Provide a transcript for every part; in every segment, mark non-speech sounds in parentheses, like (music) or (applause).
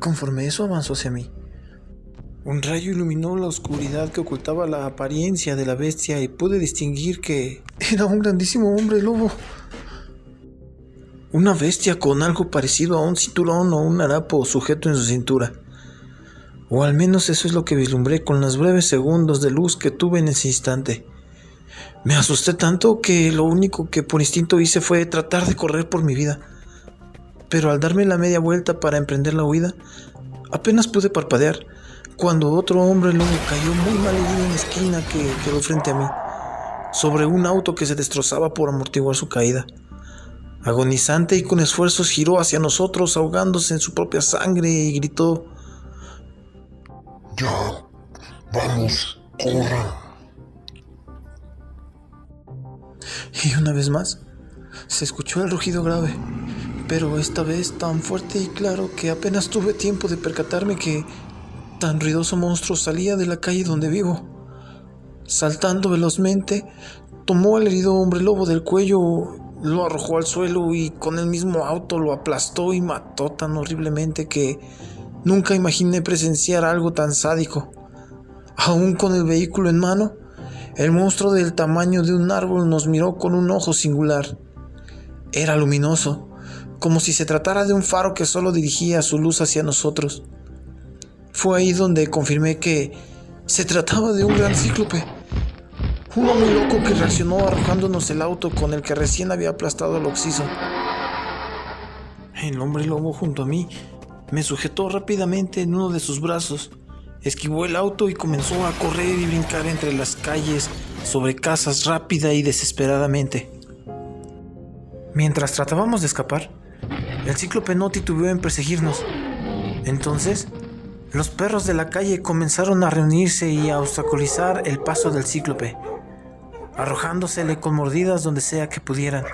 Conforme eso avanzó hacia mí, un rayo iluminó la oscuridad que ocultaba la apariencia de la bestia y pude distinguir que era un grandísimo hombre lobo. Una bestia con algo parecido a un cinturón o un harapo sujeto en su cintura. O al menos eso es lo que vislumbré con los breves segundos de luz que tuve en ese instante. Me asusté tanto que lo único que por instinto hice fue tratar de correr por mi vida. Pero al darme la media vuelta para emprender la huida, apenas pude parpadear cuando otro hombre lobo cayó muy mal herido en la esquina que quedó frente a mí, sobre un auto que se destrozaba por amortiguar su caída. Agonizante y con esfuerzos giró hacia nosotros, ahogándose en su propia sangre, y gritó ya, vamos, corran. Y una vez más, se escuchó el rugido grave, pero esta vez tan fuerte y claro que apenas tuve tiempo de percatarme que tan ruidoso monstruo salía de la calle donde vivo. Saltando velozmente, tomó al herido hombre lobo del cuello, lo arrojó al suelo y con el mismo auto lo aplastó y mató tan horriblemente que Nunca imaginé presenciar algo tan sádico. Aún con el vehículo en mano, el monstruo del tamaño de un árbol nos miró con un ojo singular. Era luminoso, como si se tratara de un faro que solo dirigía su luz hacia nosotros. Fue ahí donde confirmé que se trataba de un gran cíclope. Uno muy loco que reaccionó arrojándonos el auto con el que recién había aplastado al oxiso. El hombre lobo junto a mí me sujetó rápidamente en uno de sus brazos, esquivó el auto y comenzó a correr y brincar entre las calles, sobre casas rápida y desesperadamente. Mientras tratábamos de escapar, el cíclope no titubeó en perseguirnos. Entonces, los perros de la calle comenzaron a reunirse y a obstaculizar el paso del cíclope, arrojándosele con mordidas donde sea que pudieran.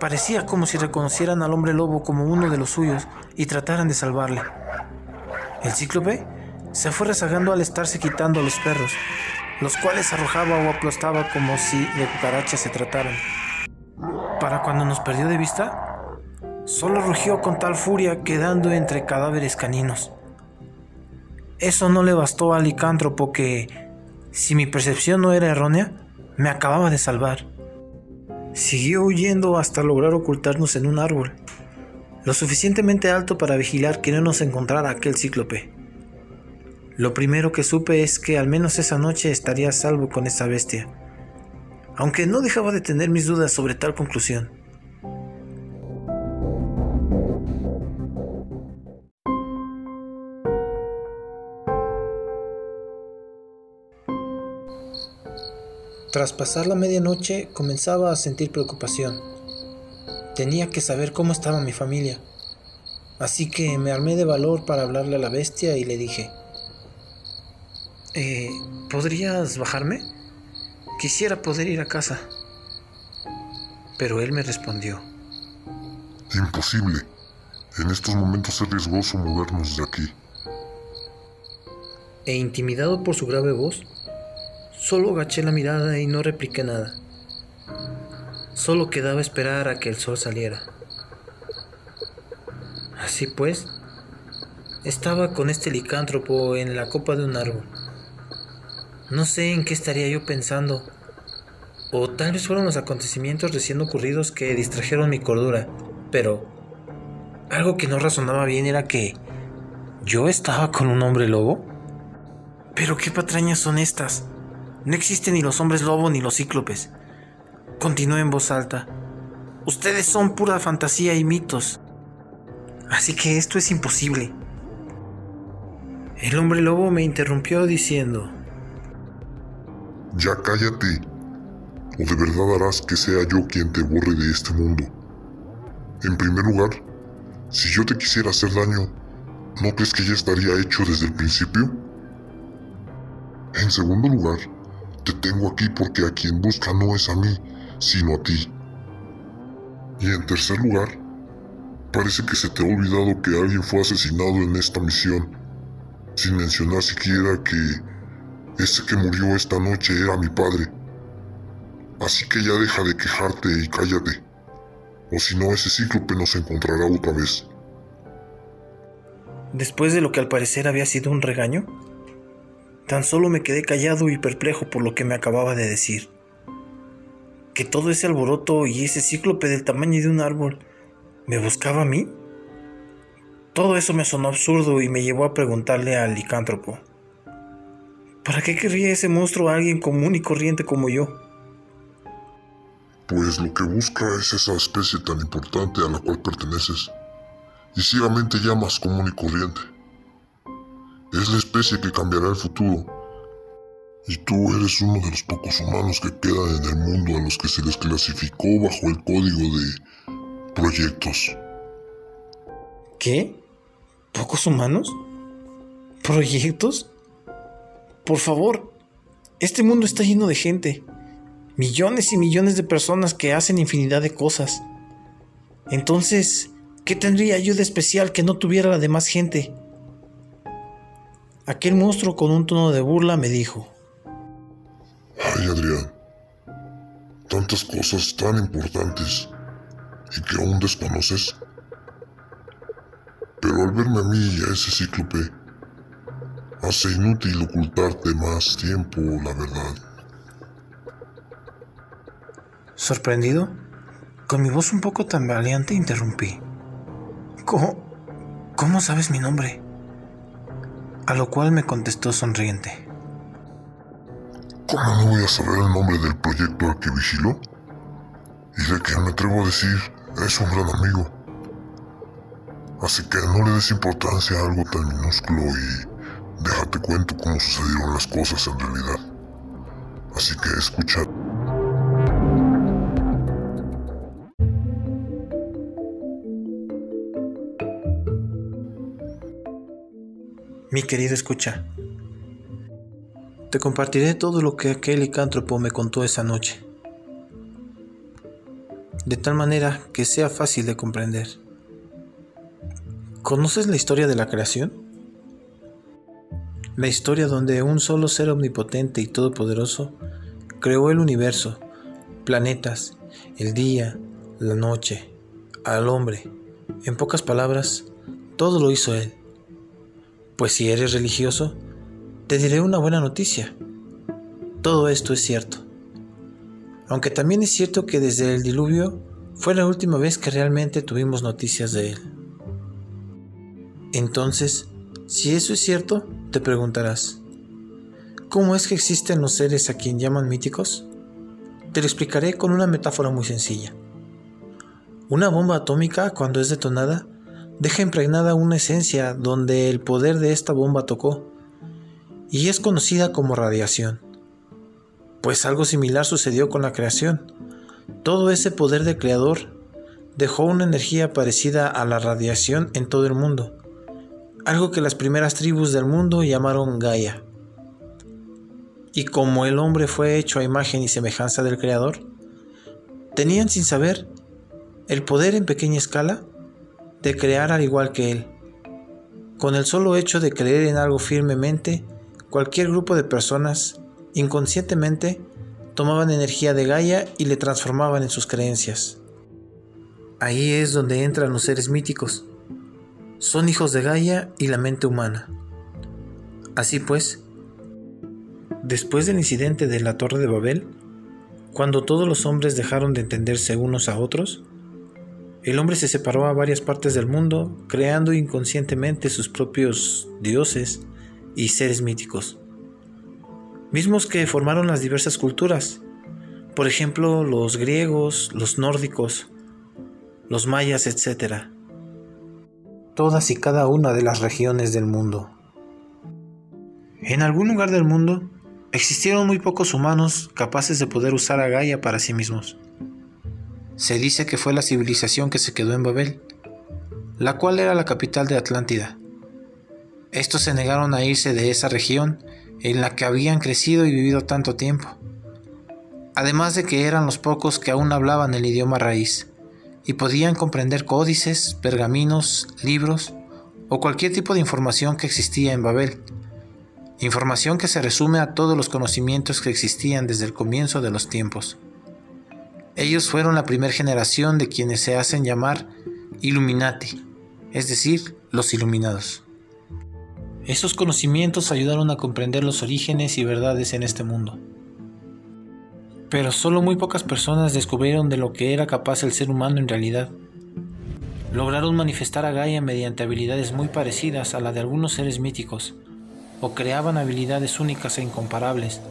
Parecía como si reconocieran al hombre lobo como uno de los suyos y trataran de salvarle. El cíclope se fue rezagando al estarse quitando a los perros, los cuales arrojaba o aplastaba como si de cucarachas se trataran. Para cuando nos perdió de vista, solo rugió con tal furia quedando entre cadáveres caninos. Eso no le bastó al licántropo que, si mi percepción no era errónea, me acababa de salvar. Siguió huyendo hasta lograr ocultarnos en un árbol, lo suficientemente alto para vigilar que no nos encontrara aquel cíclope. Lo primero que supe es que al menos esa noche estaría a salvo con esa bestia, aunque no dejaba de tener mis dudas sobre tal conclusión. Tras pasar la medianoche comenzaba a sentir preocupación. Tenía que saber cómo estaba mi familia. Así que me armé de valor para hablarle a la bestia y le dije, eh, ¿podrías bajarme? Quisiera poder ir a casa. Pero él me respondió, Imposible. En estos momentos es riesgoso movernos de aquí. E intimidado por su grave voz, Solo agaché la mirada y no repliqué nada. Solo quedaba esperar a que el sol saliera. Así pues, estaba con este licántropo en la copa de un árbol. No sé en qué estaría yo pensando, o tal vez fueron los acontecimientos recién ocurridos que distrajeron mi cordura, pero algo que no razonaba bien era que yo estaba con un hombre lobo. Pero qué patrañas son estas. No existen ni los hombres lobo ni los cíclopes. Continué en voz alta. Ustedes son pura fantasía y mitos. Así que esto es imposible. El hombre lobo me interrumpió diciendo, Ya cállate, o de verdad harás que sea yo quien te borre de este mundo. En primer lugar, si yo te quisiera hacer daño, ¿no crees que ya estaría hecho desde el principio? En segundo lugar, te tengo aquí porque a quien busca no es a mí, sino a ti. Y en tercer lugar, parece que se te ha olvidado que alguien fue asesinado en esta misión, sin mencionar siquiera que ese que murió esta noche era mi padre. Así que ya deja de quejarte y cállate, o si no ese cíclope nos encontrará otra vez. después de lo que al parecer había sido un regaño? Tan solo me quedé callado y perplejo por lo que me acababa de decir. Que todo ese alboroto y ese cíclope del tamaño de un árbol me buscaba a mí. Todo eso me sonó absurdo y me llevó a preguntarle al licántropo. ¿Para qué querría ese monstruo a alguien común y corriente como yo? Pues lo que busca es esa especie tan importante a la cual perteneces, y ciegamente llamas común y corriente. Es la especie que cambiará el futuro, y tú eres uno de los pocos humanos que quedan en el mundo a los que se les clasificó bajo el código de proyectos. ¿Qué? ¿Pocos humanos? ¿Proyectos? Por favor, este mundo está lleno de gente. Millones y millones de personas que hacen infinidad de cosas. Entonces, ¿qué tendría yo de especial que no tuviera la demás gente? Aquel monstruo con un tono de burla me dijo. Ay, Adrián. Tantas cosas tan importantes y que aún desconoces. Pero al verme a mí y a ese cíclope, hace inútil ocultarte más tiempo la verdad. Sorprendido, con mi voz un poco tambaleante interrumpí. ¿Cómo, ¿Cómo sabes mi nombre? A lo cual me contestó sonriente. ¿Cómo no voy a saber el nombre del proyecto al que vigilo? Y de que me atrevo a decir, es un gran amigo. Así que no le des importancia a algo tan minúsculo y déjate cuento cómo sucedieron las cosas en realidad. Así que escucha. Mi querido escucha, te compartiré todo lo que aquel licántropo me contó esa noche, de tal manera que sea fácil de comprender. ¿Conoces la historia de la creación? La historia donde un solo ser omnipotente y todopoderoso creó el universo, planetas, el día, la noche, al hombre. En pocas palabras, todo lo hizo Él. Pues si eres religioso, te diré una buena noticia. Todo esto es cierto. Aunque también es cierto que desde el diluvio fue la última vez que realmente tuvimos noticias de Él. Entonces, si eso es cierto, te preguntarás, ¿cómo es que existen los seres a quien llaman míticos? Te lo explicaré con una metáfora muy sencilla. Una bomba atómica, cuando es detonada, deja impregnada una esencia donde el poder de esta bomba tocó, y es conocida como radiación. Pues algo similar sucedió con la creación. Todo ese poder de creador dejó una energía parecida a la radiación en todo el mundo, algo que las primeras tribus del mundo llamaron Gaia. Y como el hombre fue hecho a imagen y semejanza del Creador, tenían sin saber el poder en pequeña escala de crear al igual que Él. Con el solo hecho de creer en algo firmemente, cualquier grupo de personas, inconscientemente, tomaban energía de Gaia y le transformaban en sus creencias. Ahí es donde entran los seres míticos, son hijos de Gaia y la mente humana. Así pues, después del incidente de la Torre de Babel, cuando todos los hombres dejaron de entenderse unos a otros, el hombre se separó a varias partes del mundo, creando inconscientemente sus propios dioses y seres míticos, mismos que formaron las diversas culturas, por ejemplo los griegos, los nórdicos, los mayas, etc todas y cada una de las regiones del mundo. En algún lugar del mundo existieron muy pocos humanos capaces de poder usar a Gaia para sí mismos. Se dice que fue la civilización que se quedó en Babel, la cual era la capital de Atlántida. Estos se negaron a irse de esa región en la que habían crecido y vivido tanto tiempo, además de que eran los pocos que aún hablaban el idioma raíz y podían comprender códices, pergaminos, libros o cualquier tipo de información que existía en Babel. Información que se resume a todos los conocimientos que existían desde el comienzo de los tiempos. Ellos fueron la primera generación de quienes se hacen llamar Illuminati, es decir, los iluminados. Esos conocimientos ayudaron a comprender los orígenes y verdades en este mundo. Pero solo muy pocas personas descubrieron de lo que era capaz el ser humano en realidad. Lograron manifestar a Gaia mediante habilidades muy parecidas a la de algunos seres míticos, o creaban habilidades únicas e incomparables,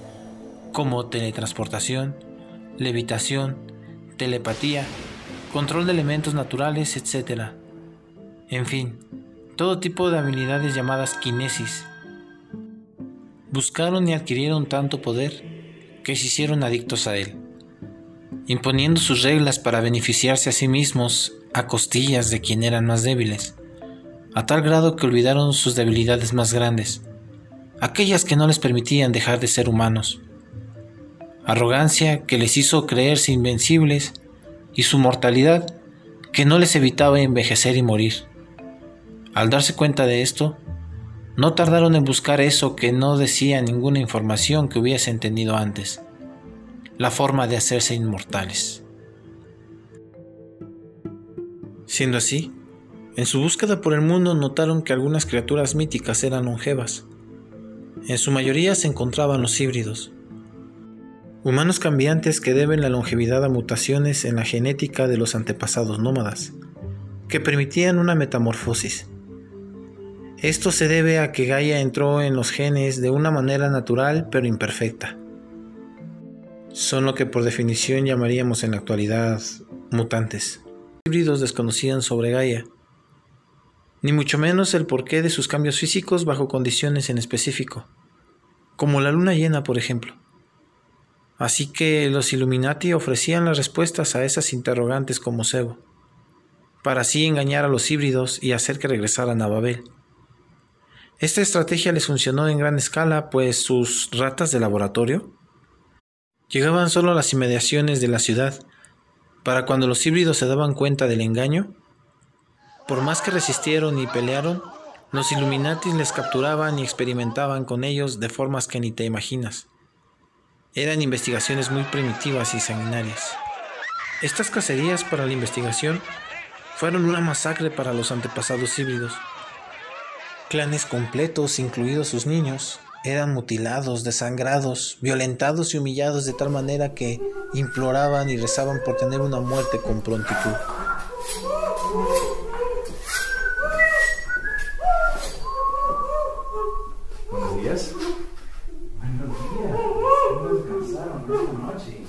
como teletransportación, levitación, telepatía, control de elementos naturales, etc. En fin, todo tipo de habilidades llamadas kinesis. Buscaron y adquirieron tanto poder que se hicieron adictos a él, imponiendo sus reglas para beneficiarse a sí mismos a costillas de quien eran más débiles, a tal grado que olvidaron sus debilidades más grandes, aquellas que no les permitían dejar de ser humanos. Arrogancia que les hizo creerse invencibles y su mortalidad que no les evitaba envejecer y morir. Al darse cuenta de esto, no tardaron en buscar eso que no decía ninguna información que hubiese entendido antes, la forma de hacerse inmortales. Siendo así, en su búsqueda por el mundo notaron que algunas criaturas míticas eran longevas. En su mayoría se encontraban los híbridos, humanos cambiantes que deben la longevidad a mutaciones en la genética de los antepasados nómadas, que permitían una metamorfosis. Esto se debe a que Gaia entró en los genes de una manera natural pero imperfecta. Son lo que por definición llamaríamos en la actualidad mutantes híbridos desconocían sobre Gaia, ni mucho menos el porqué de sus cambios físicos bajo condiciones en específico, como la luna llena, por ejemplo. Así que los Illuminati ofrecían las respuestas a esas interrogantes como cebo, para así engañar a los híbridos y hacer que regresaran a Babel. Esta estrategia les funcionó en gran escala, pues sus ratas de laboratorio llegaban solo a las inmediaciones de la ciudad para cuando los híbridos se daban cuenta del engaño, por más que resistieron y pelearon, los Illuminatis les capturaban y experimentaban con ellos de formas que ni te imaginas. Eran investigaciones muy primitivas y sanguinarias. Estas cacerías para la investigación fueron una masacre para los antepasados híbridos. Clanes completos, incluidos sus niños, eran mutilados, desangrados, violentados y humillados de tal manera que imploraban y rezaban por tener una muerte con prontitud. Buenos días. Buenos días. ¿Cómo descansaron esta noche?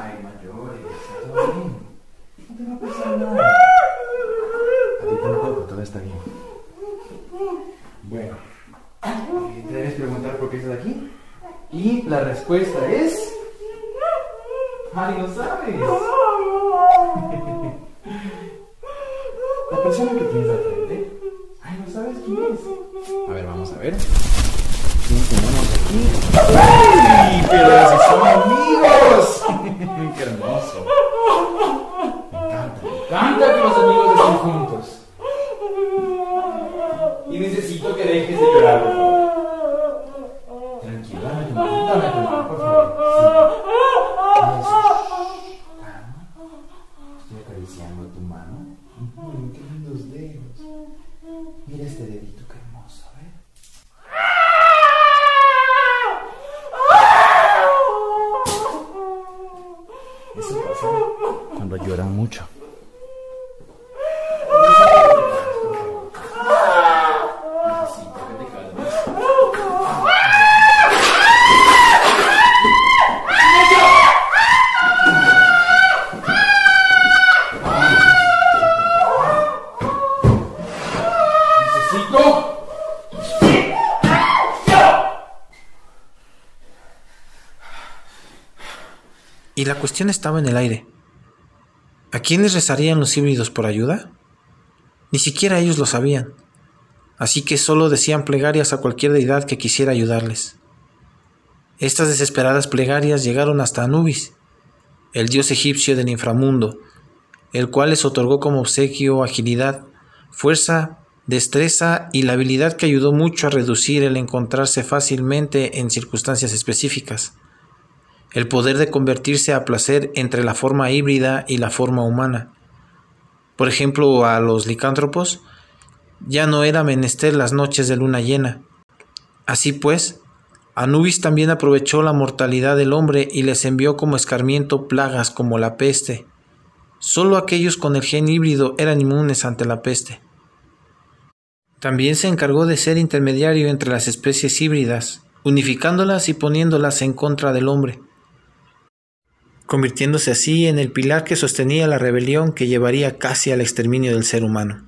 Ay, mayores, ¿todo bien? No te va a pasar nada. A ti tampoco, todo está bien. Bueno, eh, te debes preguntar por qué estás aquí. Y la respuesta es. ¡Ay, no sabes! La persona que tienes al frente. ¡Ay, no sabes quién es! A ver, vamos a ver. ¿Quién tenemos aquí? ¡Ay! ¡Pero si son amigos! (laughs) ¡Qué hermoso! Me encanta, me encanta que los amigos estén juntos. Y necesito que dejes de llorar, por favor. La cuestión estaba en el aire. ¿A quiénes rezarían los híbridos por ayuda? Ni siquiera ellos lo sabían, así que solo decían plegarias a cualquier deidad que quisiera ayudarles. Estas desesperadas plegarias llegaron hasta Anubis, el dios egipcio del inframundo, el cual les otorgó como obsequio agilidad, fuerza, destreza y la habilidad que ayudó mucho a reducir el encontrarse fácilmente en circunstancias específicas el poder de convertirse a placer entre la forma híbrida y la forma humana. Por ejemplo, a los licántropos ya no era menester las noches de luna llena. Así pues, Anubis también aprovechó la mortalidad del hombre y les envió como escarmiento plagas como la peste. Solo aquellos con el gen híbrido eran inmunes ante la peste. También se encargó de ser intermediario entre las especies híbridas, unificándolas y poniéndolas en contra del hombre, convirtiéndose así en el pilar que sostenía la rebelión que llevaría casi al exterminio del ser humano.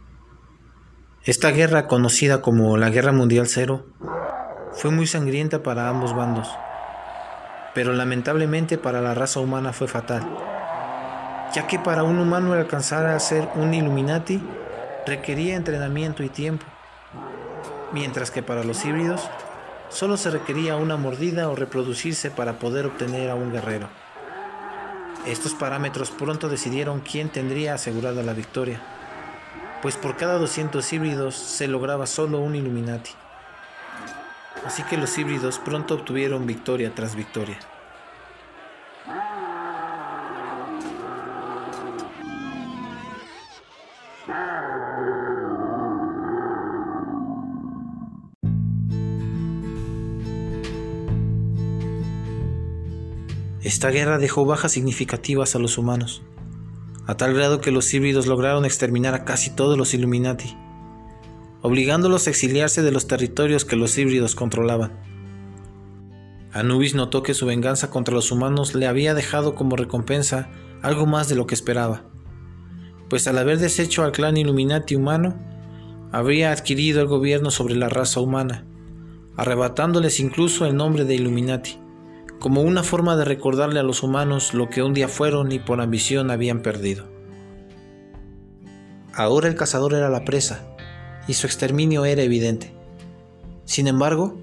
Esta guerra, conocida como la Guerra Mundial Cero, fue muy sangrienta para ambos bandos, pero lamentablemente para la raza humana fue fatal, ya que para un humano alcanzar a ser un Illuminati requería entrenamiento y tiempo, mientras que para los híbridos solo se requería una mordida o reproducirse para poder obtener a un guerrero. Estos parámetros pronto decidieron quién tendría asegurada la victoria, pues por cada 200 híbridos se lograba solo un Illuminati. Así que los híbridos pronto obtuvieron victoria tras victoria. Esta guerra dejó bajas significativas a los humanos, a tal grado que los híbridos lograron exterminar a casi todos los Illuminati, obligándolos a exiliarse de los territorios que los híbridos controlaban. Anubis notó que su venganza contra los humanos le había dejado como recompensa algo más de lo que esperaba, pues al haber deshecho al clan Illuminati humano, habría adquirido el gobierno sobre la raza humana, arrebatándoles incluso el nombre de Illuminati como una forma de recordarle a los humanos lo que un día fueron y por ambición habían perdido. Ahora el cazador era la presa, y su exterminio era evidente. Sin embargo,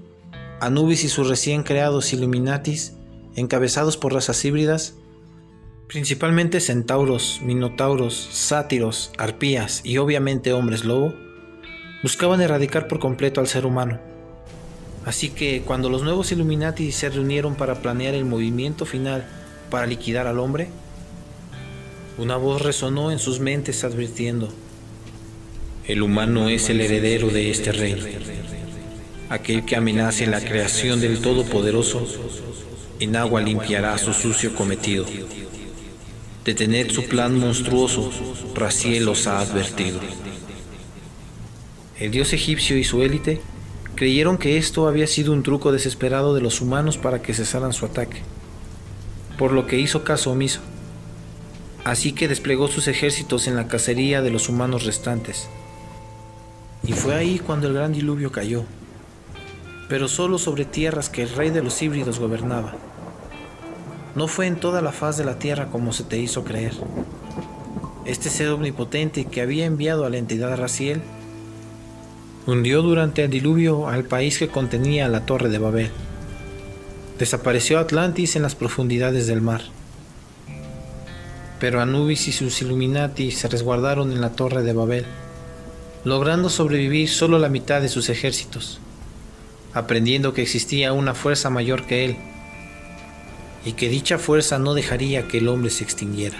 Anubis y sus recién creados Illuminatis, encabezados por razas híbridas, principalmente centauros, minotauros, sátiros, arpías y obviamente hombres lobo, buscaban erradicar por completo al ser humano Así que cuando los nuevos Illuminati se reunieron para planear el movimiento final para liquidar al hombre, una voz resonó en sus mentes advirtiendo, el humano es el heredero de este rey, aquel que amenace la creación del Todopoderoso, en agua limpiará su sucio cometido. Detener su plan monstruoso, Raciel los ha advertido. El dios egipcio y su élite creyeron que esto había sido un truco desesperado de los humanos para que cesaran su ataque, por lo que hizo caso omiso. Así que desplegó sus ejércitos en la cacería de los humanos restantes. Y fue ahí cuando el gran diluvio cayó, pero solo sobre tierras que el rey de los híbridos gobernaba. No fue en toda la faz de la tierra como se te hizo creer. Este ser omnipotente que había enviado a la entidad Raciel hundió durante el diluvio al país que contenía la torre de Babel. Desapareció Atlantis en las profundidades del mar. Pero Anubis y sus Illuminati se resguardaron en la torre de Babel, logrando sobrevivir solo la mitad de sus ejércitos, aprendiendo que existía una fuerza mayor que él, y que dicha fuerza no dejaría que el hombre se extinguiera.